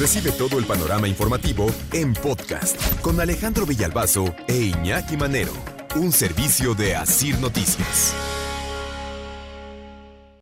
Recibe todo el panorama informativo en podcast con Alejandro Villalbazo e Iñaki Manero, un servicio de Asir Noticias.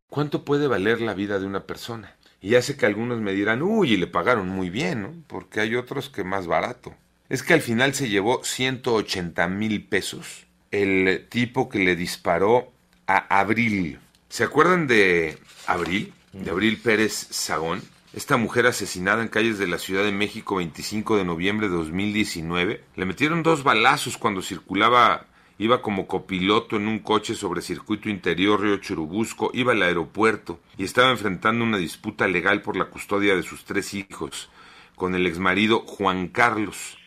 ¿Cuánto puede valer la vida de una persona? Y ya sé que algunos me dirán, uy, y le pagaron muy bien, ¿no? Porque hay otros que más barato. Es que al final se llevó 180 mil pesos el tipo que le disparó a Abril. ¿Se acuerdan de Abril? De Abril Pérez Sagón. Esta mujer asesinada en calles de la Ciudad de México 25 de noviembre de 2019. Le metieron dos balazos cuando circulaba, iba como copiloto en un coche sobre circuito interior Río Churubusco, iba al aeropuerto y estaba enfrentando una disputa legal por la custodia de sus tres hijos con el exmarido Juan Carlos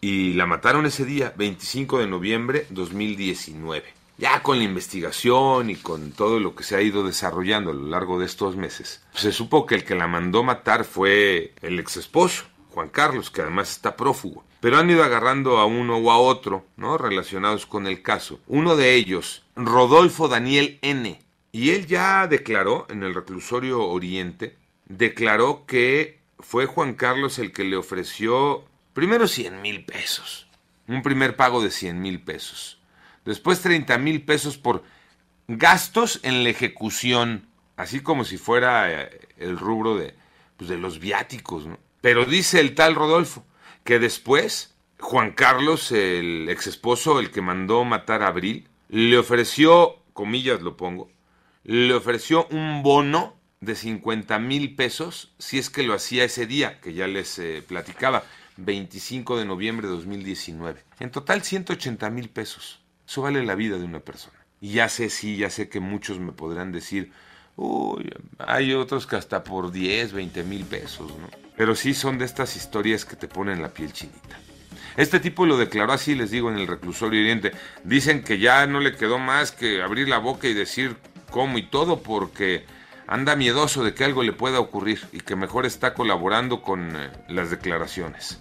y la mataron ese día, 25 de noviembre 2019. Ya con la investigación y con todo lo que se ha ido desarrollando a lo largo de estos meses, se supo que el que la mandó matar fue el ex esposo, Juan Carlos, que además está prófugo. Pero han ido agarrando a uno o a otro, ¿no? Relacionados con el caso. Uno de ellos, Rodolfo Daniel N. Y él ya declaró en el reclusorio Oriente, declaró que fue Juan Carlos el que le ofreció Primero 100 mil pesos. Un primer pago de 100 mil pesos. Después 30 mil pesos por gastos en la ejecución. Así como si fuera eh, el rubro de, pues de los viáticos. ¿no? Pero dice el tal Rodolfo que después Juan Carlos, el ex esposo, el que mandó matar a Abril, le ofreció, comillas lo pongo, le ofreció un bono de 50 mil pesos si es que lo hacía ese día, que ya les eh, platicaba. 25 de noviembre de 2019. En total 180 mil pesos. Eso vale la vida de una persona. Y ya sé, sí, ya sé que muchos me podrán decir, uy, hay otros que hasta por 10, 20 mil pesos, ¿no? Pero sí son de estas historias que te ponen la piel chinita. Este tipo lo declaró así, les digo, en el reclusorio oriente. Dicen que ya no le quedó más que abrir la boca y decir cómo y todo porque anda miedoso de que algo le pueda ocurrir y que mejor está colaborando con eh, las declaraciones.